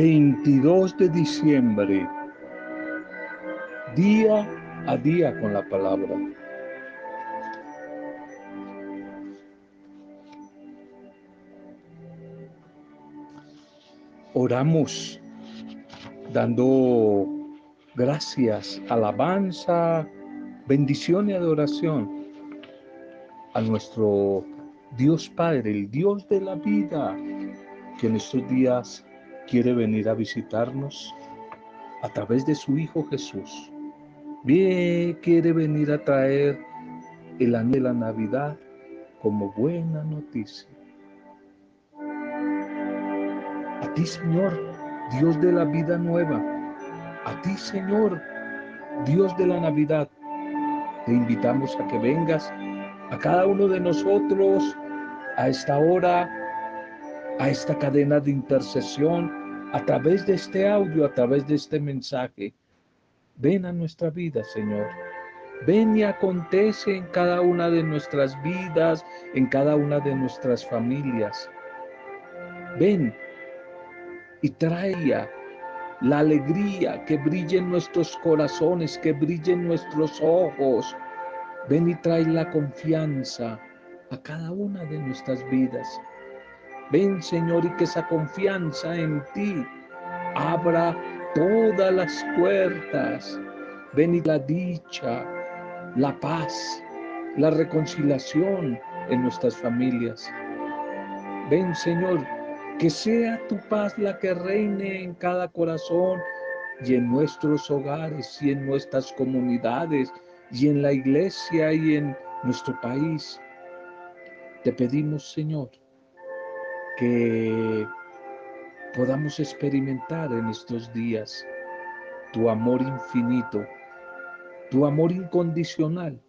22 de diciembre, día a día con la palabra. Oramos dando gracias, alabanza, bendición y adoración a nuestro Dios Padre, el Dios de la vida, que en estos días quiere venir a visitarnos a través de su Hijo Jesús. Bien, quiere venir a traer el año de la Navidad como buena noticia. A ti, Señor, Dios de la vida nueva. A ti, Señor, Dios de la Navidad. Te invitamos a que vengas a cada uno de nosotros a esta hora, a esta cadena de intercesión, a través de este audio, a través de este mensaje. Ven a nuestra vida, Señor. Ven y acontece en cada una de nuestras vidas, en cada una de nuestras familias. Ven y trae la alegría que brille en nuestros corazones, que brille en nuestros ojos. Ven y trae la confianza a cada una de nuestras vidas. Ven, Señor, y que esa confianza en ti abra todas las puertas. Ven y la dicha, la paz, la reconciliación en nuestras familias. Ven, Señor, que sea tu paz la que reine en cada corazón y en nuestros hogares y en nuestras comunidades y en la iglesia y en nuestro país. Te pedimos, Señor, que podamos experimentar en estos días tu amor infinito, tu amor incondicional,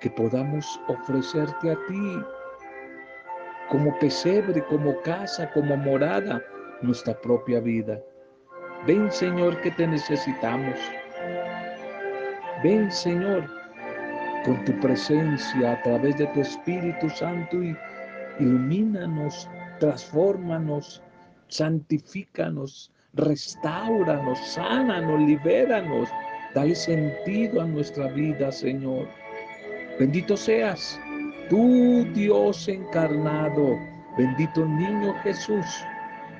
que podamos ofrecerte a ti como pesebre, como casa, como morada, nuestra propia vida. Ven Señor que te necesitamos. Ven Señor con tu presencia a través de tu Espíritu Santo y ilumínanos, transfórmanos, santifícanos, restauranos, sánanos, libéranos. Dale sentido a nuestra vida, Señor. Bendito seas Tú, Dios encarnado, bendito niño Jesús,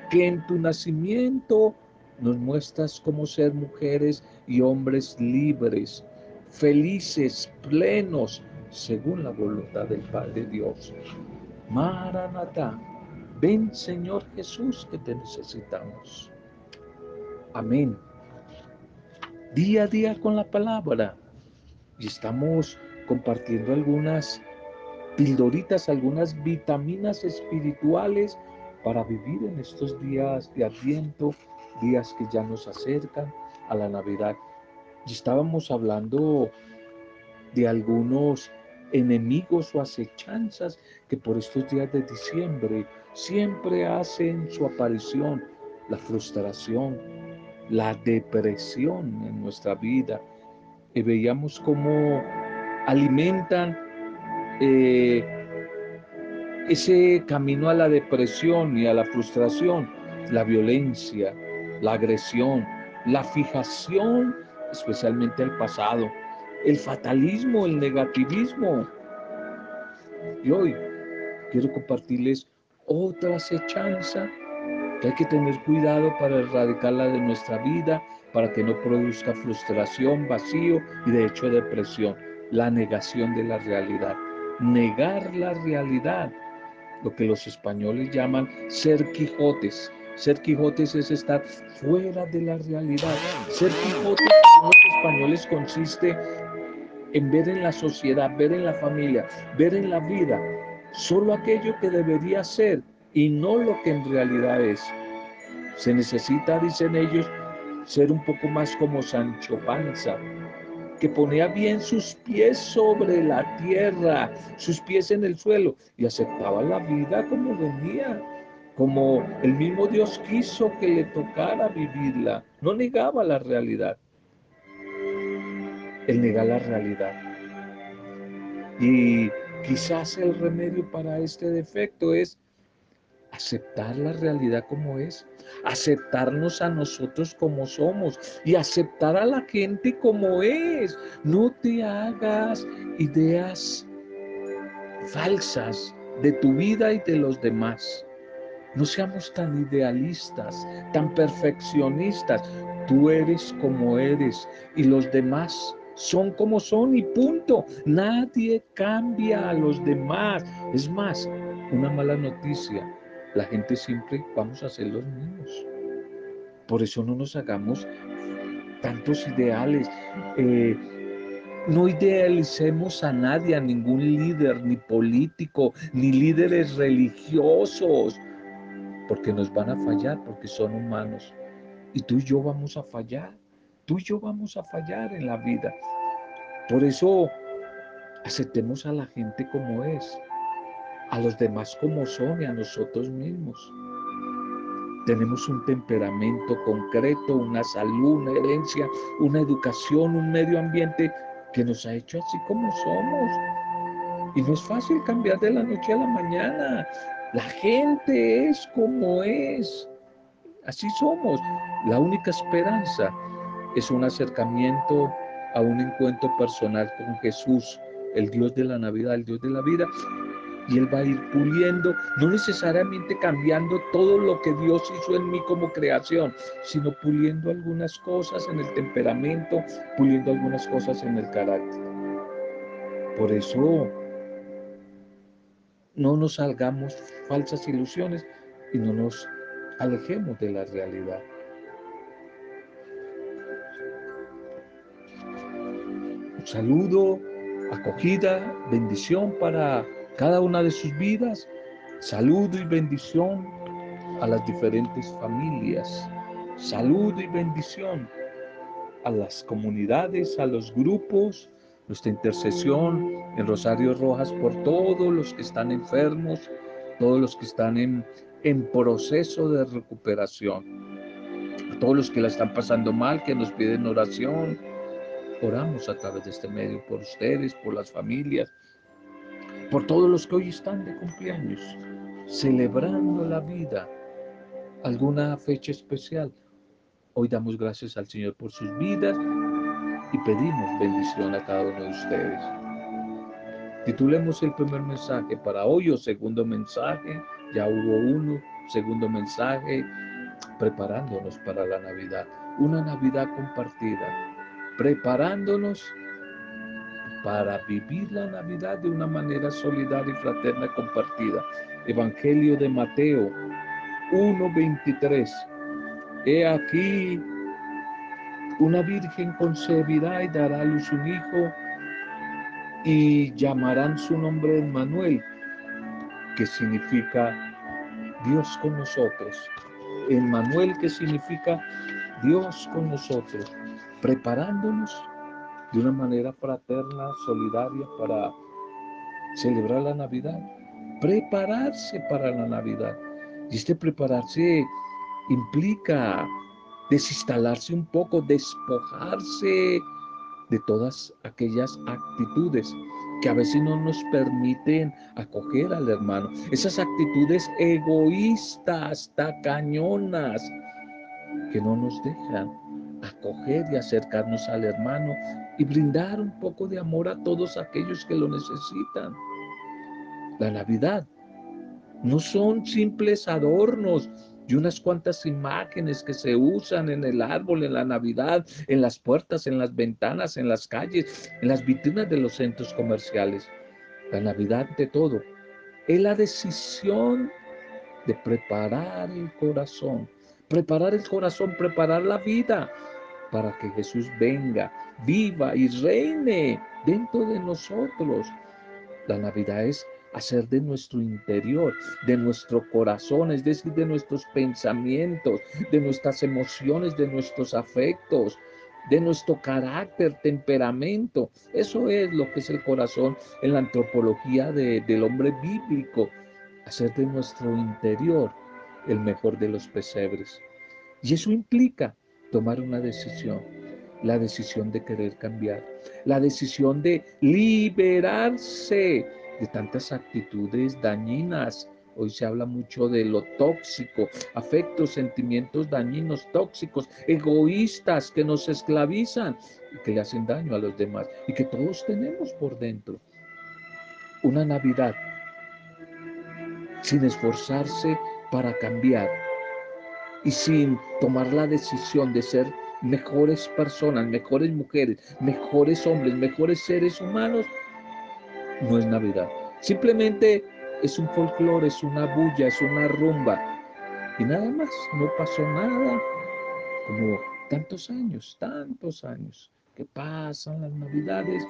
que en tu nacimiento nos muestras cómo ser mujeres y hombres libres, felices, plenos, según la voluntad del Padre Dios. Maranatá, ven Señor Jesús que te necesitamos. Amén. Día a día con la palabra. Y estamos compartiendo algunas pildoritas, algunas vitaminas espirituales para vivir en estos días de Adviento, días que ya nos acercan a la Navidad. Y estábamos hablando de algunos enemigos o acechanzas que por estos días de diciembre siempre hacen su aparición, la frustración, la depresión en nuestra vida. Y veíamos cómo alimentan eh, ese camino a la depresión y a la frustración, la violencia, la agresión, la fijación, especialmente al pasado, el fatalismo, el negativismo. Y hoy quiero compartirles otra acechanza que hay que tener cuidado para erradicarla de nuestra vida, para que no produzca frustración, vacío y de hecho depresión, la negación de la realidad negar la realidad, lo que los españoles llaman ser Quijotes. Ser Quijotes es estar fuera de la realidad. Ser Quijotes los españoles consiste en ver en la sociedad, ver en la familia, ver en la vida solo aquello que debería ser y no lo que en realidad es. Se necesita, dicen ellos, ser un poco más como Sancho Panza, que ponía bien sus pies sobre la tierra, sus pies en el suelo y aceptaba la vida como venía, como el mismo Dios quiso que le tocara vivirla. No negaba la realidad. Él nega la realidad. Y quizás el remedio para este defecto es aceptar la realidad como es, aceptarnos a nosotros como somos y aceptar a la gente como es. No te hagas ideas falsas de tu vida y de los demás. No seamos tan idealistas, tan perfeccionistas. Tú eres como eres y los demás son como son y punto. Nadie cambia a los demás. Es más, una mala noticia la gente siempre vamos a ser los mismos. Por eso no nos hagamos tantos ideales. Eh, no idealicemos a nadie, a ningún líder, ni político, ni líderes religiosos, porque nos van a fallar, porque son humanos. Y tú y yo vamos a fallar, tú y yo vamos a fallar en la vida. Por eso aceptemos a la gente como es a los demás como son y a nosotros mismos. Tenemos un temperamento concreto, una salud, una herencia, una educación, un medio ambiente que nos ha hecho así como somos. Y no es fácil cambiar de la noche a la mañana. La gente es como es. Así somos. La única esperanza es un acercamiento a un encuentro personal con Jesús, el Dios de la Navidad, el Dios de la vida, y Él va a ir puliendo, no necesariamente cambiando todo lo que Dios hizo en mí como creación, sino puliendo algunas cosas en el temperamento, puliendo algunas cosas en el carácter. Por eso no nos salgamos falsas ilusiones y no nos alejemos de la realidad. Saludo, acogida, bendición para cada una de sus vidas. Saludo y bendición a las diferentes familias. Saludo y bendición a las comunidades, a los grupos, nuestra intercesión en Rosario Rojas por todos los que están enfermos, todos los que están en, en proceso de recuperación, todos los que la están pasando mal, que nos piden oración. Oramos a través de este medio por ustedes, por las familias, por todos los que hoy están de cumpleaños, celebrando la vida, alguna fecha especial. Hoy damos gracias al Señor por sus vidas y pedimos bendición a cada uno de ustedes. Titulemos el primer mensaje para hoy o segundo mensaje, ya hubo uno, segundo mensaje, preparándonos para la Navidad, una Navidad compartida, preparándonos para vivir la Navidad de una manera solidaria y fraterna compartida. Evangelio de Mateo 1:23. He aquí, una virgen concebirá y dará a luz un hijo y llamarán su nombre Emmanuel, que significa Dios con nosotros. Emmanuel que significa Dios con nosotros, preparándonos de una manera fraterna, solidaria para celebrar la Navidad, prepararse para la Navidad. Y este prepararse implica desinstalarse un poco, despojarse de todas aquellas actitudes que a veces no nos permiten acoger al hermano. Esas actitudes egoístas, tacañonas, que no nos dejan acoger y acercarnos al hermano y brindar un poco de amor a todos aquellos que lo necesitan. La Navidad no son simples adornos y unas cuantas imágenes que se usan en el árbol, en la Navidad, en las puertas, en las ventanas, en las calles, en las vitrinas de los centros comerciales. La Navidad de todo es la decisión de preparar el corazón, preparar el corazón, preparar la vida para que Jesús venga, viva y reine dentro de nosotros. La Navidad es hacer de nuestro interior, de nuestro corazón, es decir, de nuestros pensamientos, de nuestras emociones, de nuestros afectos, de nuestro carácter, temperamento. Eso es lo que es el corazón en la antropología del hombre bíblico, hacer de nuestro interior el mejor de los pesebres. Y eso implica tomar una decisión, la decisión de querer cambiar, la decisión de liberarse de tantas actitudes dañinas Hoy se habla mucho de lo tóxico, afectos, sentimientos dañinos, tóxicos, egoístas que nos esclavizan y que le hacen daño a los demás y que todos tenemos por dentro. Una Navidad sin esforzarse para cambiar y sin tomar la decisión de ser mejores personas, mejores mujeres, mejores hombres, mejores seres humanos, no es Navidad. Simplemente es un folclore, es una bulla, es una rumba. Y nada más, no pasó nada. Como tantos años, tantos años que pasan las navidades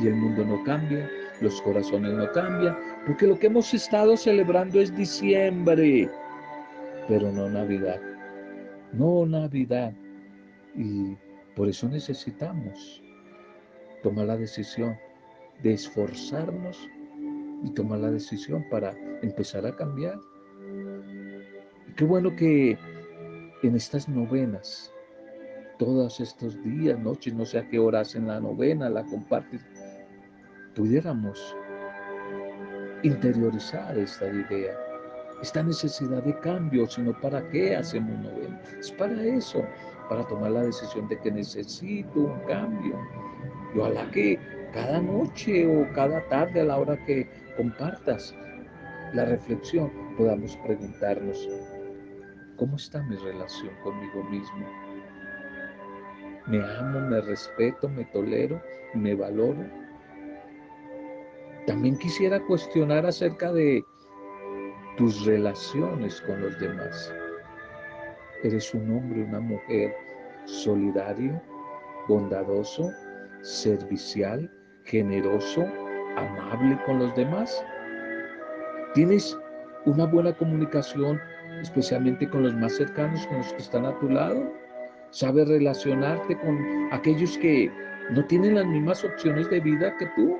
y el mundo no cambia, los corazones no cambian, porque lo que hemos estado celebrando es diciembre, pero no Navidad, no Navidad. Y por eso necesitamos tomar la decisión de esforzarnos y tomar la decisión para empezar a cambiar. qué bueno que en estas novenas, todos estos días, noches, no sé a qué horas en la novena la compartes, pudiéramos interiorizar esta idea, esta necesidad de cambio, sino para qué hacemos novena. Es para eso, para tomar la decisión de que necesito un cambio. Y ojalá que cada noche o cada tarde a la hora que compartas la reflexión, podamos preguntarnos, ¿cómo está mi relación conmigo mismo? ¿Me amo, me respeto, me tolero, me valoro? También quisiera cuestionar acerca de tus relaciones con los demás. ¿Eres un hombre, una mujer solidario, bondadoso, servicial, generoso, amable con los demás? ¿Tienes una buena comunicación, especialmente con los más cercanos, con los que están a tu lado? ¿Sabes relacionarte con aquellos que no tienen las mismas opciones de vida que tú?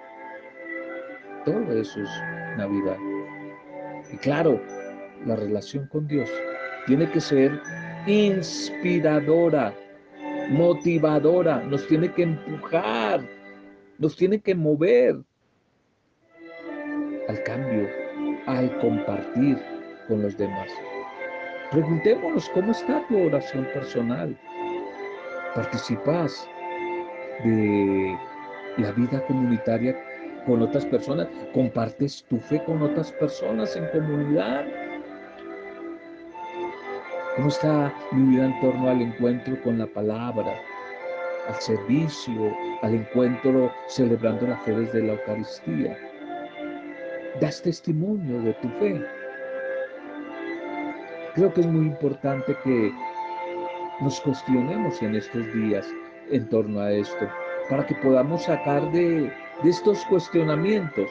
Todo eso es Navidad. Y claro, la relación con Dios tiene que ser inspiradora, motivadora, nos tiene que empujar, nos tiene que mover al cambio, al compartir con los demás. Preguntémonos cómo está tu oración personal. ¿Participas de la vida comunitaria con otras personas? ¿Compartes tu fe con otras personas en comunidad? ¿Cómo está mi vida en torno al encuentro con la palabra, al servicio, al encuentro celebrando la fe desde la Eucaristía? das testimonio de tu fe. Creo que es muy importante que nos cuestionemos en estos días en torno a esto, para que podamos sacar de, de estos cuestionamientos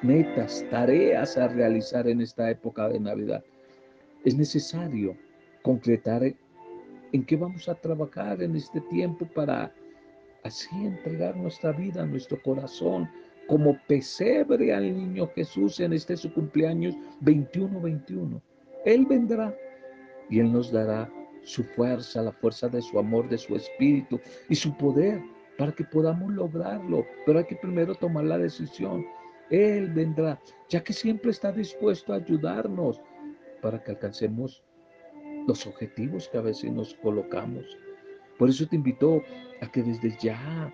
metas, tareas a realizar en esta época de Navidad. Es necesario concretar en qué vamos a trabajar en este tiempo para así entregar nuestra vida, nuestro corazón, como pesebre al niño Jesús en este su cumpleaños 21-21. Él vendrá y Él nos dará su fuerza, la fuerza de su amor, de su espíritu y su poder para que podamos lograrlo. Pero hay que primero tomar la decisión. Él vendrá, ya que siempre está dispuesto a ayudarnos para que alcancemos los objetivos que a veces nos colocamos. Por eso te invito a que desde ya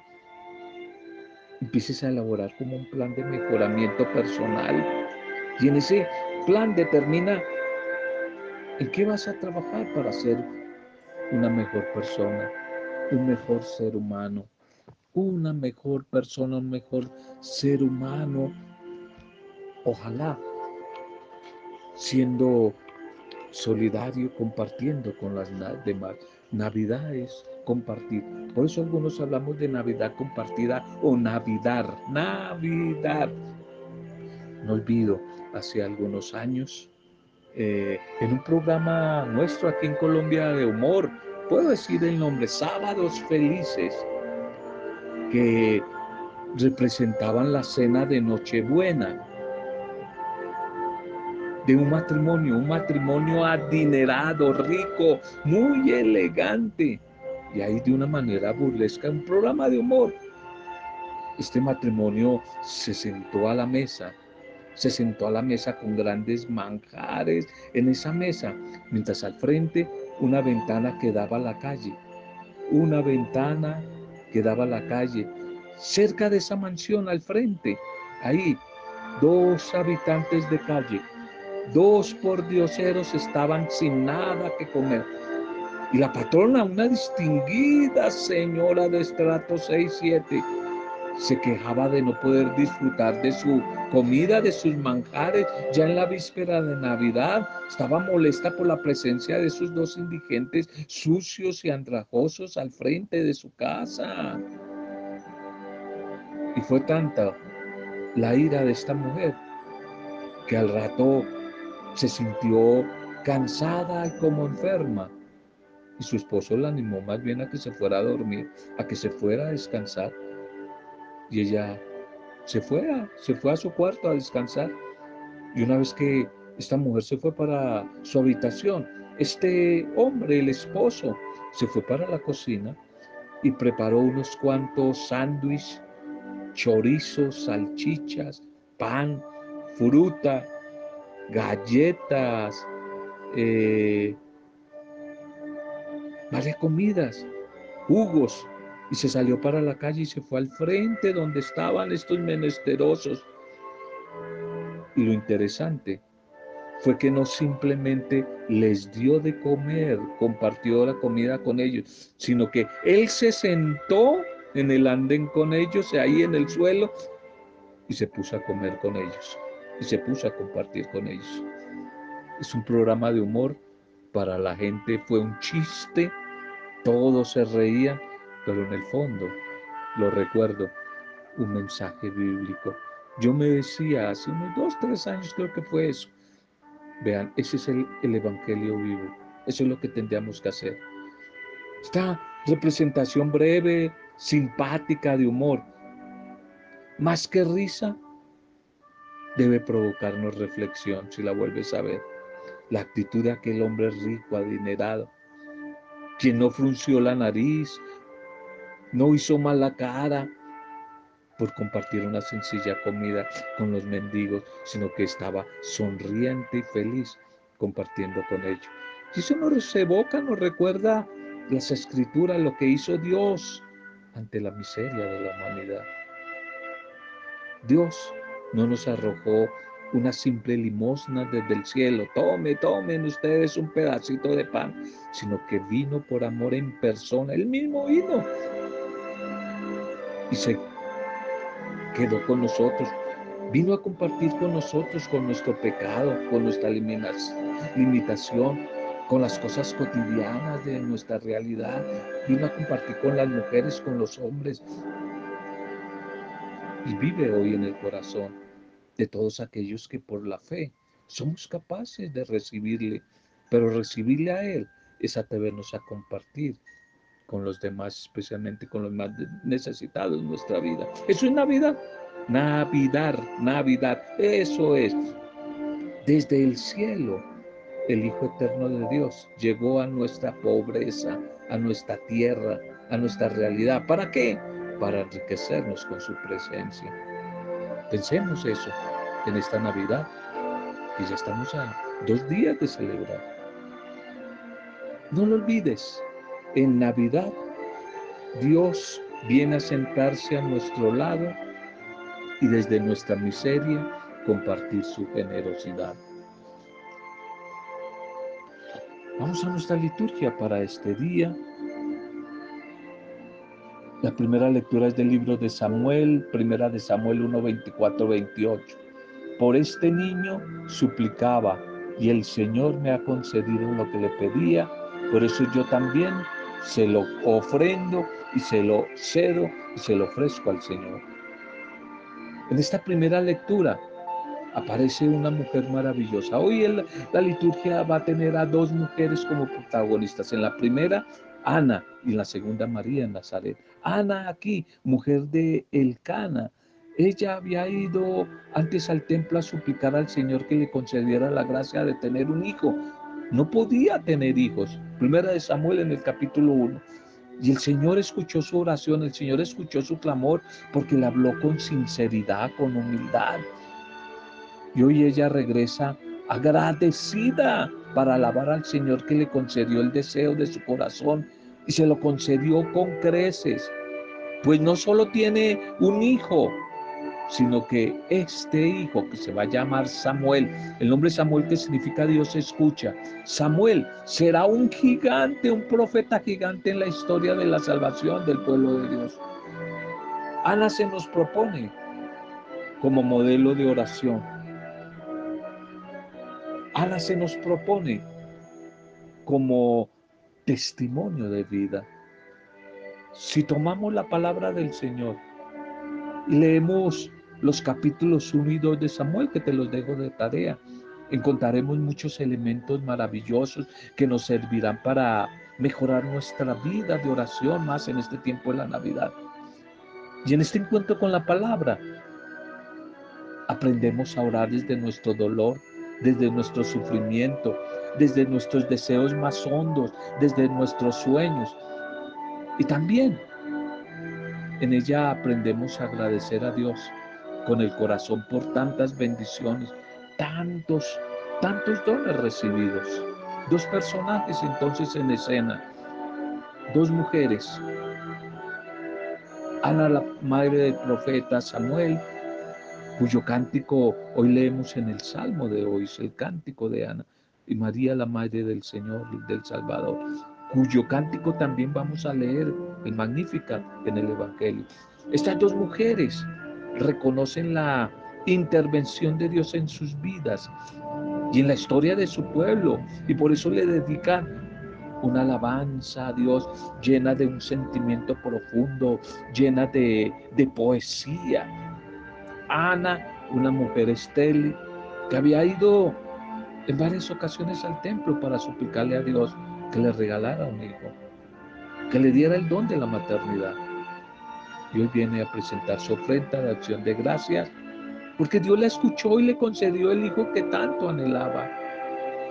empieces a elaborar como un plan de mejoramiento personal. Y en ese plan determina en qué vas a trabajar para ser una mejor persona, un mejor ser humano, una mejor persona, un mejor ser humano. Ojalá siendo solidario, compartiendo con las demás. Navidades, compartir. Por eso algunos hablamos de Navidad compartida o Navidad. Navidad. No olvido, hace algunos años, eh, en un programa nuestro aquí en Colombia de humor, puedo decir el nombre, Sábados Felices, que representaban la cena de Nochebuena de un matrimonio, un matrimonio adinerado, rico, muy elegante. Y ahí de una manera burlesca, un programa de humor. Este matrimonio se sentó a la mesa, se sentó a la mesa con grandes manjares en esa mesa, mientras al frente una ventana que daba a la calle, una ventana que daba a la calle. Cerca de esa mansión al frente, ahí, dos habitantes de calle, dos pordioseros estaban sin nada que comer. Y la patrona, una distinguida señora de estrato 6-7, se quejaba de no poder disfrutar de su comida, de sus manjares. Ya en la víspera de Navidad estaba molesta por la presencia de esos dos indigentes sucios y andrajosos al frente de su casa. Y fue tanta la ira de esta mujer que al rato se sintió cansada y como enferma. Y su esposo la animó más bien a que se fuera a dormir, a que se fuera a descansar. Y ella se fue a, se fue a su cuarto a descansar. Y una vez que esta mujer se fue para su habitación, este hombre, el esposo, se fue para la cocina y preparó unos cuantos sándwiches, chorizos, salchichas, pan, fruta, galletas, eh, varias comidas, jugos, y se salió para la calle y se fue al frente donde estaban estos menesterosos. Y lo interesante fue que no simplemente les dio de comer, compartió la comida con ellos, sino que él se sentó en el andén con ellos, ahí en el suelo, y se puso a comer con ellos, y se puso a compartir con ellos. Es un programa de humor, para la gente fue un chiste, todos se reían, pero en el fondo, lo recuerdo, un mensaje bíblico. Yo me decía hace unos dos, tres años, creo que fue eso. Vean, ese es el, el Evangelio vivo. Eso es lo que tendríamos que hacer. Esta representación breve, simpática, de humor, más que risa, debe provocarnos reflexión si la vuelves a ver. La actitud de aquel hombre rico, adinerado, quien no frunció la nariz, no hizo mala cara por compartir una sencilla comida con los mendigos, sino que estaba sonriente y feliz compartiendo con ellos. Y eso nos evoca, nos recuerda las escrituras, lo que hizo Dios ante la miseria de la humanidad. Dios no nos arrojó una simple limosna desde el cielo. Tome, tomen ustedes un pedacito de pan, sino que vino por amor en persona. Él mismo vino y se quedó con nosotros. Vino a compartir con nosotros, con nuestro pecado, con nuestra limitación, con las cosas cotidianas de nuestra realidad. Vino a compartir con las mujeres, con los hombres. Y vive hoy en el corazón de todos aquellos que por la fe somos capaces de recibirle. Pero recibirle a Él es atrevernos a compartir con los demás, especialmente con los más necesitados en nuestra vida. Eso es Navidad. Navidad, Navidad. Eso es. Desde el cielo, el Hijo Eterno de Dios llegó a nuestra pobreza, a nuestra tierra, a nuestra realidad. ¿Para qué? Para enriquecernos con su presencia. Pensemos eso en esta Navidad, que ya estamos a dos días de celebrar. No lo olvides, en Navidad, Dios viene a sentarse a nuestro lado y desde nuestra miseria compartir su generosidad. Vamos a nuestra liturgia para este día. La primera lectura es del libro de Samuel, primera de Samuel 1, 24, 28. Por este niño suplicaba y el Señor me ha concedido lo que le pedía, por eso yo también se lo ofrendo y se lo cedo y se lo ofrezco al Señor. En esta primera lectura aparece una mujer maravillosa. Hoy la liturgia va a tener a dos mujeres como protagonistas. En la primera, Ana, y en la segunda, María en Nazaret. Ana aquí, mujer de Elcana. Ella había ido antes al templo a suplicar al Señor que le concediera la gracia de tener un hijo. No podía tener hijos. Primera de Samuel en el capítulo 1. Y el Señor escuchó su oración, el Señor escuchó su clamor porque le habló con sinceridad, con humildad. Y hoy ella regresa agradecida para alabar al Señor que le concedió el deseo de su corazón y se lo concedió con creces. Pues no solo tiene un hijo, sino que este hijo que se va a llamar Samuel, el nombre Samuel que significa Dios escucha, Samuel será un gigante, un profeta gigante en la historia de la salvación del pueblo de Dios. Ana se nos propone como modelo de oración. Ana se nos propone como testimonio de vida. Si tomamos la palabra del Señor y leemos los capítulos 1 y 2 de Samuel, que te los dejo de tarea, encontraremos muchos elementos maravillosos que nos servirán para mejorar nuestra vida de oración más en este tiempo de la Navidad. Y en este encuentro con la palabra, aprendemos a orar desde nuestro dolor, desde nuestro sufrimiento, desde nuestros deseos más hondos, desde nuestros sueños. Y también en ella aprendemos a agradecer a Dios con el corazón por tantas bendiciones, tantos, tantos dones recibidos. Dos personajes entonces en escena, dos mujeres. Ana, la madre del profeta Samuel, cuyo cántico hoy leemos en el Salmo de hoy, es el cántico de Ana, y María, la madre del Señor, del Salvador, cuyo cántico también vamos a leer, el Magnífica, en el Evangelio. Estas dos mujeres reconocen la intervención de Dios en sus vidas y en la historia de su pueblo, y por eso le dedican una alabanza a Dios llena de un sentimiento profundo, llena de, de poesía. Ana, una mujer estéril, que había ido en varias ocasiones al templo para suplicarle a Dios que le regalara un hijo, que le diera el don de la maternidad. Y hoy viene a presentar su ofrenda de acción de gracias, porque Dios la escuchó y le concedió el hijo que tanto anhelaba.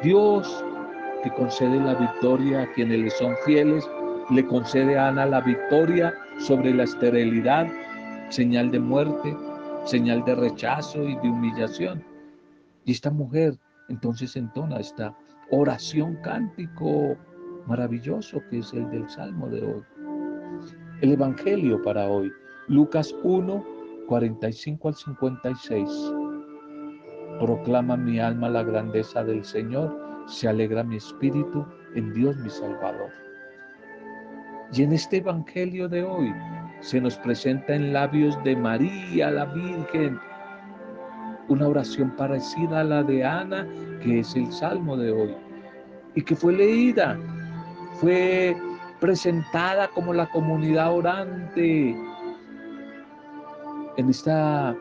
Dios que concede la victoria a quienes le son fieles, le concede a Ana la victoria sobre la esterilidad, señal de muerte, señal de rechazo y de humillación. Y esta mujer entonces entona esta oración cántico maravilloso que es el del Salmo de hoy. El Evangelio para hoy, Lucas 1, 45 al 56. Proclama mi alma la grandeza del Señor, se alegra mi espíritu en Dios mi Salvador. Y en este Evangelio de hoy se nos presenta en labios de María, la Virgen, una oración parecida a la de Ana, que es el salmo de hoy, y que fue leída, fue presentada como la comunidad orante en esta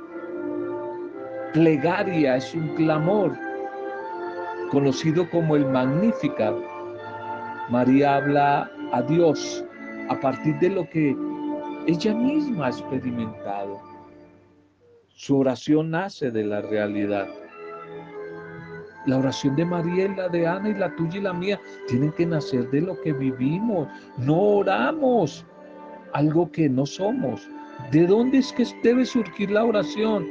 plegaria, es un clamor conocido como el Magnificat. María habla a Dios a partir de lo que ella misma ha experimentado. Su oración nace de la realidad. La oración de María y la de Ana y la tuya y la mía tienen que nacer de lo que vivimos. No oramos algo que no somos. ¿De dónde es que debe surgir la oración?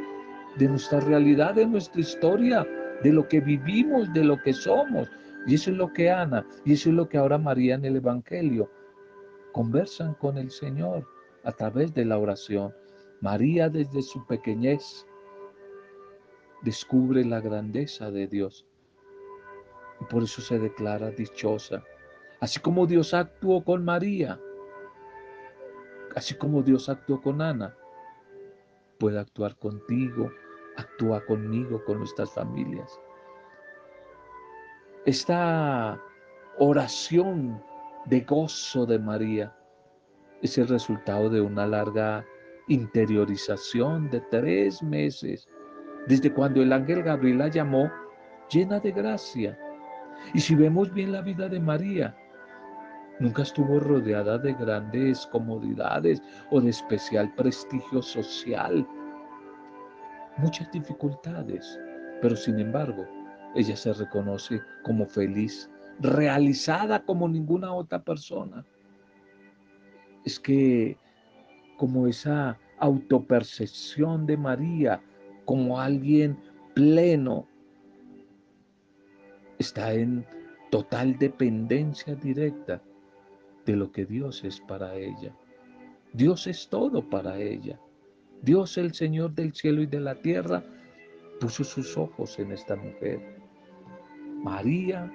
De nuestra realidad, de nuestra historia, de lo que vivimos, de lo que somos. Y eso es lo que Ana, y eso es lo que ahora María en el Evangelio conversan con el Señor a través de la oración. María desde su pequeñez descubre la grandeza de Dios y por eso se declara dichosa. Así como Dios actuó con María, así como Dios actuó con Ana, puede actuar contigo, actúa conmigo, con nuestras familias. Esta oración de gozo de María es el resultado de una larga interiorización de tres meses, desde cuando el ángel Gabriel la llamó llena de gracia. Y si vemos bien la vida de María, nunca estuvo rodeada de grandes comodidades o de especial prestigio social. Muchas dificultades, pero sin embargo, ella se reconoce como feliz, realizada como ninguna otra persona. Es que como esa autopercepción de María como alguien pleno, está en total dependencia directa de lo que Dios es para ella. Dios es todo para ella. Dios, el Señor del cielo y de la tierra, puso sus ojos en esta mujer. María,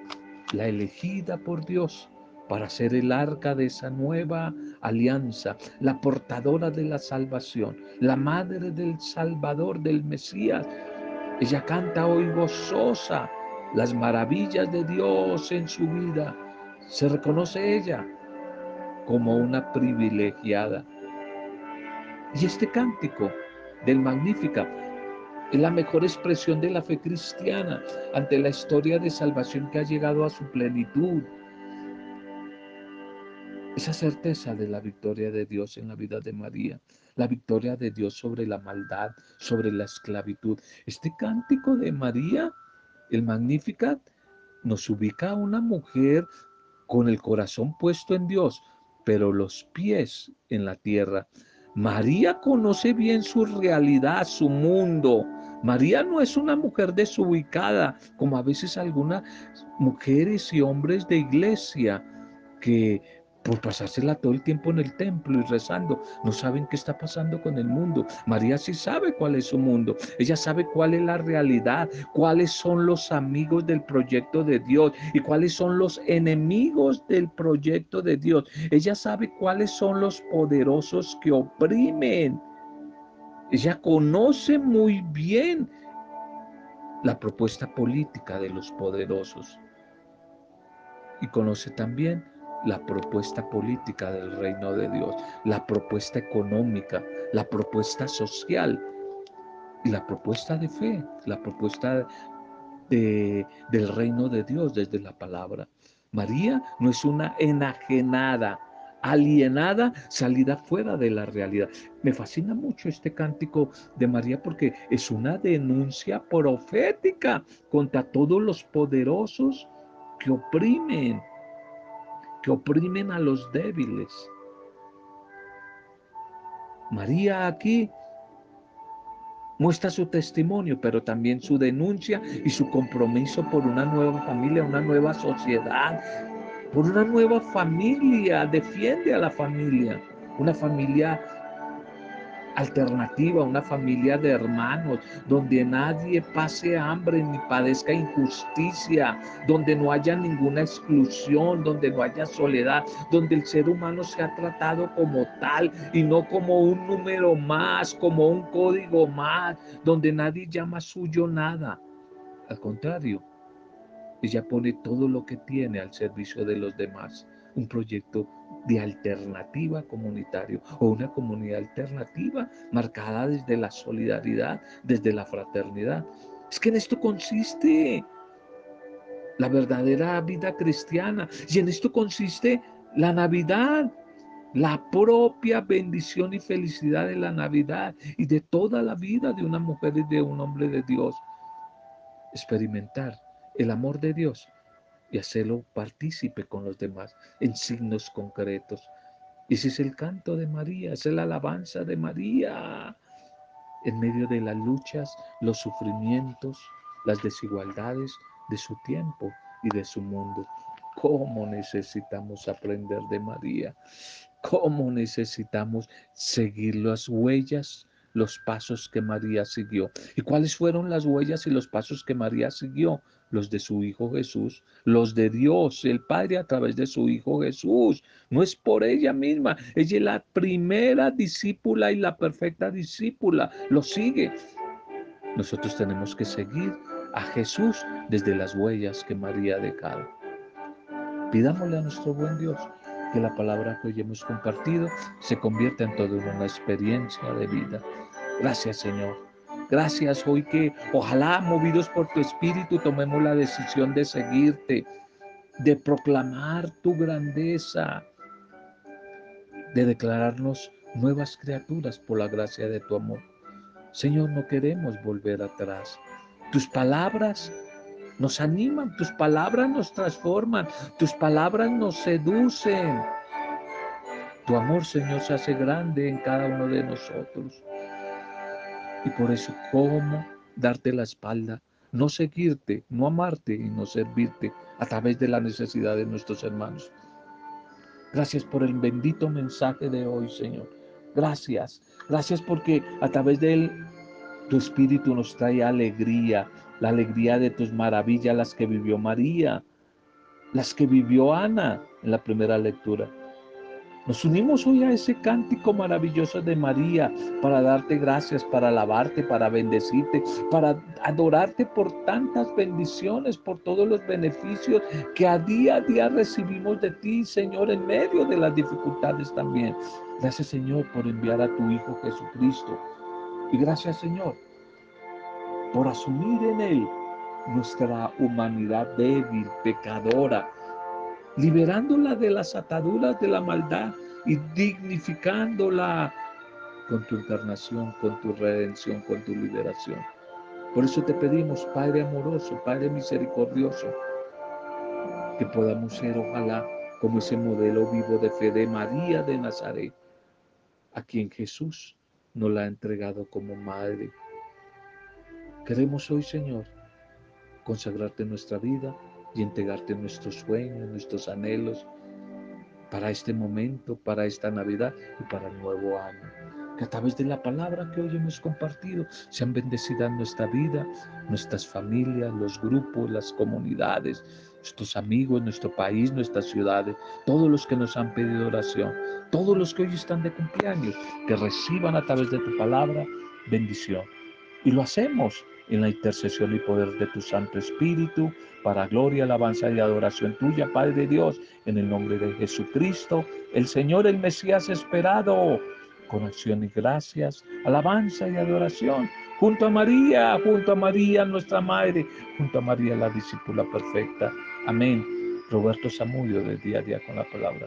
la elegida por Dios para ser el arca de esa nueva alianza, la portadora de la salvación, la madre del Salvador, del Mesías. Ella canta hoy gozosa las maravillas de Dios en su vida. Se reconoce ella como una privilegiada. Y este cántico del Magnífica es la mejor expresión de la fe cristiana ante la historia de salvación que ha llegado a su plenitud. Esa certeza de la victoria de Dios en la vida de María, la victoria de Dios sobre la maldad, sobre la esclavitud. Este cántico de María, el Magnificat, nos ubica a una mujer con el corazón puesto en Dios, pero los pies en la tierra. María conoce bien su realidad, su mundo. María no es una mujer desubicada, como a veces algunas mujeres y hombres de iglesia que por pasársela todo el tiempo en el templo y rezando. No saben qué está pasando con el mundo. María sí sabe cuál es su mundo. Ella sabe cuál es la realidad, cuáles son los amigos del proyecto de Dios y cuáles son los enemigos del proyecto de Dios. Ella sabe cuáles son los poderosos que oprimen. Ella conoce muy bien la propuesta política de los poderosos y conoce también la propuesta política del reino de Dios, la propuesta económica, la propuesta social y la propuesta de fe, la propuesta de, del reino de Dios desde la palabra. María no es una enajenada, alienada, salida fuera de la realidad. Me fascina mucho este cántico de María porque es una denuncia profética contra todos los poderosos que oprimen, que oprimen a los débiles. María aquí muestra su testimonio, pero también su denuncia y su compromiso por una nueva familia, una nueva sociedad, por una nueva familia, defiende a la familia, una familia alternativa, una familia de hermanos, donde nadie pase hambre ni padezca injusticia, donde no haya ninguna exclusión, donde no haya soledad, donde el ser humano se ha tratado como tal y no como un número más, como un código más, donde nadie llama suyo nada. Al contrario, ella pone todo lo que tiene al servicio de los demás. Un proyecto de alternativa comunitario o una comunidad alternativa marcada desde la solidaridad, desde la fraternidad. Es que en esto consiste la verdadera vida cristiana y en esto consiste la Navidad, la propia bendición y felicidad de la Navidad y de toda la vida de una mujer y de un hombre de Dios. Experimentar el amor de Dios y hacerlo partícipe con los demás en signos concretos. Y ese es el canto de María, es la alabanza de María. En medio de las luchas, los sufrimientos, las desigualdades de su tiempo y de su mundo. ¿Cómo necesitamos aprender de María? ¿Cómo necesitamos seguir las huellas los pasos que María siguió. ¿Y cuáles fueron las huellas y los pasos que María siguió? Los de su Hijo Jesús, los de Dios, el Padre a través de su Hijo Jesús. No es por ella misma, ella es la primera discípula y la perfecta discípula. Lo sigue. Nosotros tenemos que seguir a Jesús desde las huellas que María dejado. Pidámosle a nuestro buen Dios que la palabra que hoy hemos compartido se convierta en toda una experiencia de vida. Gracias Señor. Gracias hoy que ojalá movidos por tu espíritu tomemos la decisión de seguirte, de proclamar tu grandeza, de declararnos nuevas criaturas por la gracia de tu amor. Señor, no queremos volver atrás. Tus palabras nos animan, tus palabras nos transforman, tus palabras nos seducen. Tu amor, Señor, se hace grande en cada uno de nosotros. Y por eso, ¿cómo darte la espalda, no seguirte, no amarte y no servirte a través de la necesidad de nuestros hermanos. Gracias por el bendito mensaje de hoy, Señor. Gracias. Gracias porque a través de él tu espíritu nos trae alegría, la alegría de tus maravillas, las que vivió María, las que vivió Ana en la primera lectura. Nos unimos hoy a ese cántico maravilloso de María para darte gracias, para alabarte, para bendecirte, para adorarte por tantas bendiciones, por todos los beneficios que a día a día recibimos de ti, Señor, en medio de las dificultades también. Gracias, Señor, por enviar a tu Hijo Jesucristo. Y gracias, Señor, por asumir en Él nuestra humanidad débil, pecadora, liberándola de las ataduras de la maldad y dignificándola con tu encarnación, con tu redención, con tu liberación. Por eso te pedimos, Padre amoroso, Padre misericordioso, que podamos ser, ojalá, como ese modelo vivo de fe de María de Nazaret, a quien Jesús nos la ha entregado como Madre. Queremos hoy, Señor, consagrarte nuestra vida y entregarte nuestros sueños, nuestros anhelos para este momento, para esta Navidad y para el nuevo año. Que a través de la palabra que hoy hemos compartido sean bendecidas nuestra vida, nuestras familias, los grupos, las comunidades, nuestros amigos, nuestro país, nuestras ciudades, todos los que nos han pedido oración, todos los que hoy están de cumpleaños, que reciban a través de tu palabra bendición. Y lo hacemos en la intercesión y poder de tu Santo Espíritu, para gloria, alabanza y adoración tuya, Padre Dios, en el nombre de Jesucristo, el Señor, el Mesías esperado, con acción y gracias, alabanza y adoración, junto a María, junto a María, nuestra Madre, junto a María, la discípula perfecta. Amén. Roberto Zamudio de día a día con la palabra.